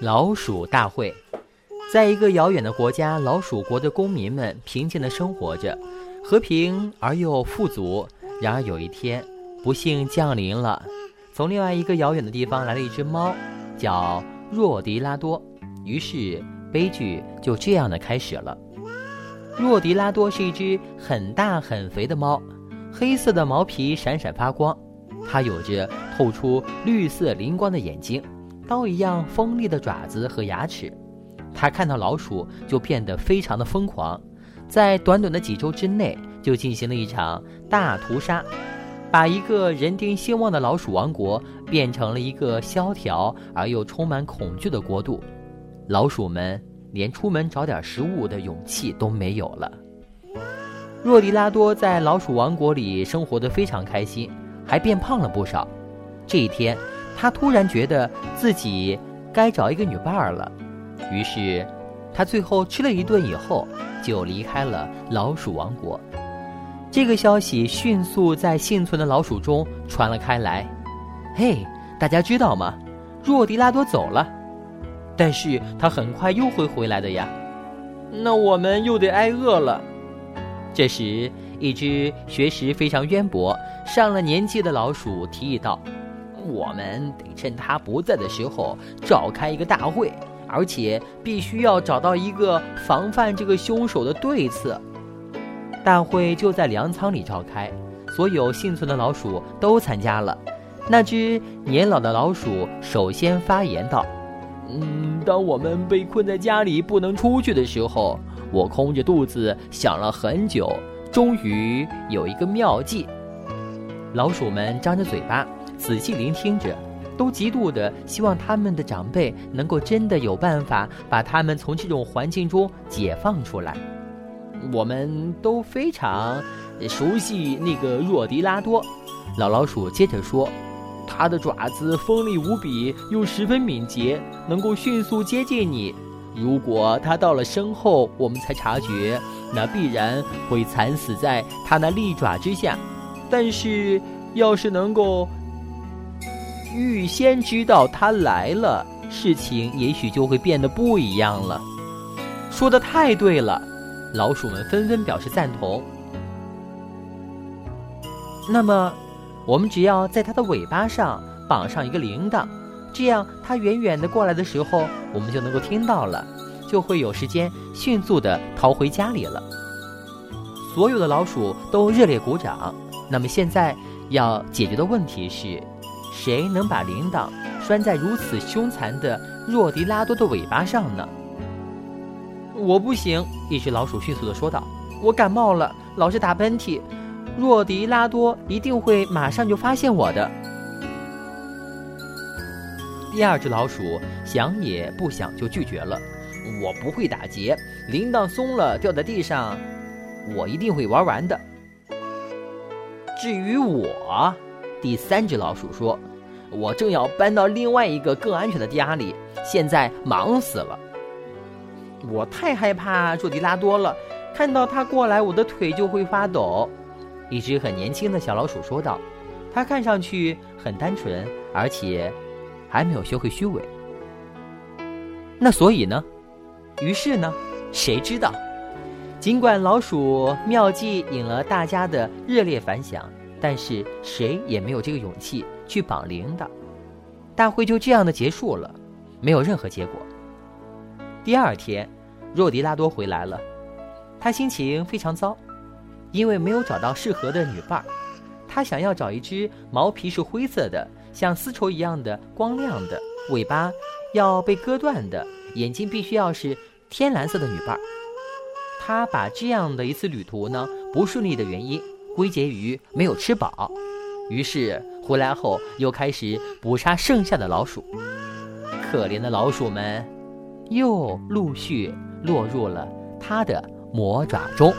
老鼠大会，在一个遥远的国家，老鼠国的公民们平静地生活着，和平而又富足。然而有一天，不幸降临了，从另外一个遥远的地方来了一只猫，叫若迪拉多。于是悲剧就这样的开始了。若迪拉多是一只很大很肥的猫，黑色的毛皮闪闪发光，它有着透出绿色灵光的眼睛。刀一样锋利的爪子和牙齿，他看到老鼠就变得非常的疯狂，在短短的几周之内就进行了一场大屠杀，把一个人丁兴旺的老鼠王国变成了一个萧条而又充满恐惧的国度，老鼠们连出门找点食物的勇气都没有了。若迪拉多在老鼠王国里生活的非常开心，还变胖了不少。这一天。他突然觉得自己该找一个女伴儿了，于是他最后吃了一顿以后就离开了老鼠王国。这个消息迅速在幸存的老鼠中传了开来。嘿，大家知道吗？若迪拉多走了，但是他很快又会回来的呀。那我们又得挨饿了。这时，一只学识非常渊博、上了年纪的老鼠提议道。我们得趁他不在的时候召开一个大会，而且必须要找到一个防范这个凶手的对策。大会就在粮仓里召开，所有幸存的老鼠都参加了。那只年老的老鼠首先发言道：“嗯，当我们被困在家里不能出去的时候，我空着肚子想了很久，终于有一个妙计。”老鼠们张着嘴巴。仔细聆听着，都极度的希望他们的长辈能够真的有办法把他们从这种环境中解放出来。我们都非常熟悉那个若迪拉多，老老鼠接着说：“它的爪子锋利无比，又十分敏捷，能够迅速接近你。如果它到了身后，我们才察觉，那必然会惨死在它那利爪之下。但是，要是能够……”预先知道他来了，事情也许就会变得不一样了。说的太对了，老鼠们纷纷表示赞同。那么，我们只要在它的尾巴上绑上一个铃铛，这样它远远的过来的时候，我们就能够听到了，就会有时间迅速的逃回家里了。所有的老鼠都热烈鼓掌。那么现在要解决的问题是。谁能把铃铛拴在如此凶残的若迪拉多的尾巴上呢？我不行，一只老鼠迅速地说道：“我感冒了，老是打喷嚏。若迪拉多一定会马上就发现我的。”第二只老鼠想也不想就拒绝了：“我不会打结，铃铛松了掉在地上，我一定会玩完的。至于我……”第三只老鼠说：“我正要搬到另外一个更安全的家里，现在忙死了。我太害怕若迪拉多了，看到他过来，我的腿就会发抖。”一只很年轻的小老鼠说道：“它看上去很单纯，而且还没有学会虚伪。那所以呢？于是呢？谁知道？尽管老鼠妙计引了大家的热烈反响。”但是谁也没有这个勇气去绑铃铛，大会就这样的结束了，没有任何结果。第二天，若迪拉多回来了，他心情非常糟，因为没有找到适合的女伴儿。他想要找一只毛皮是灰色的，像丝绸一样的光亮的，尾巴要被割断的，眼睛必须要是天蓝色的女伴儿。他把这样的一次旅途呢不顺利的原因。归结于没有吃饱，于是回来后又开始捕杀剩下的老鼠。可怜的老鼠们，又陆续落入了他的魔爪中。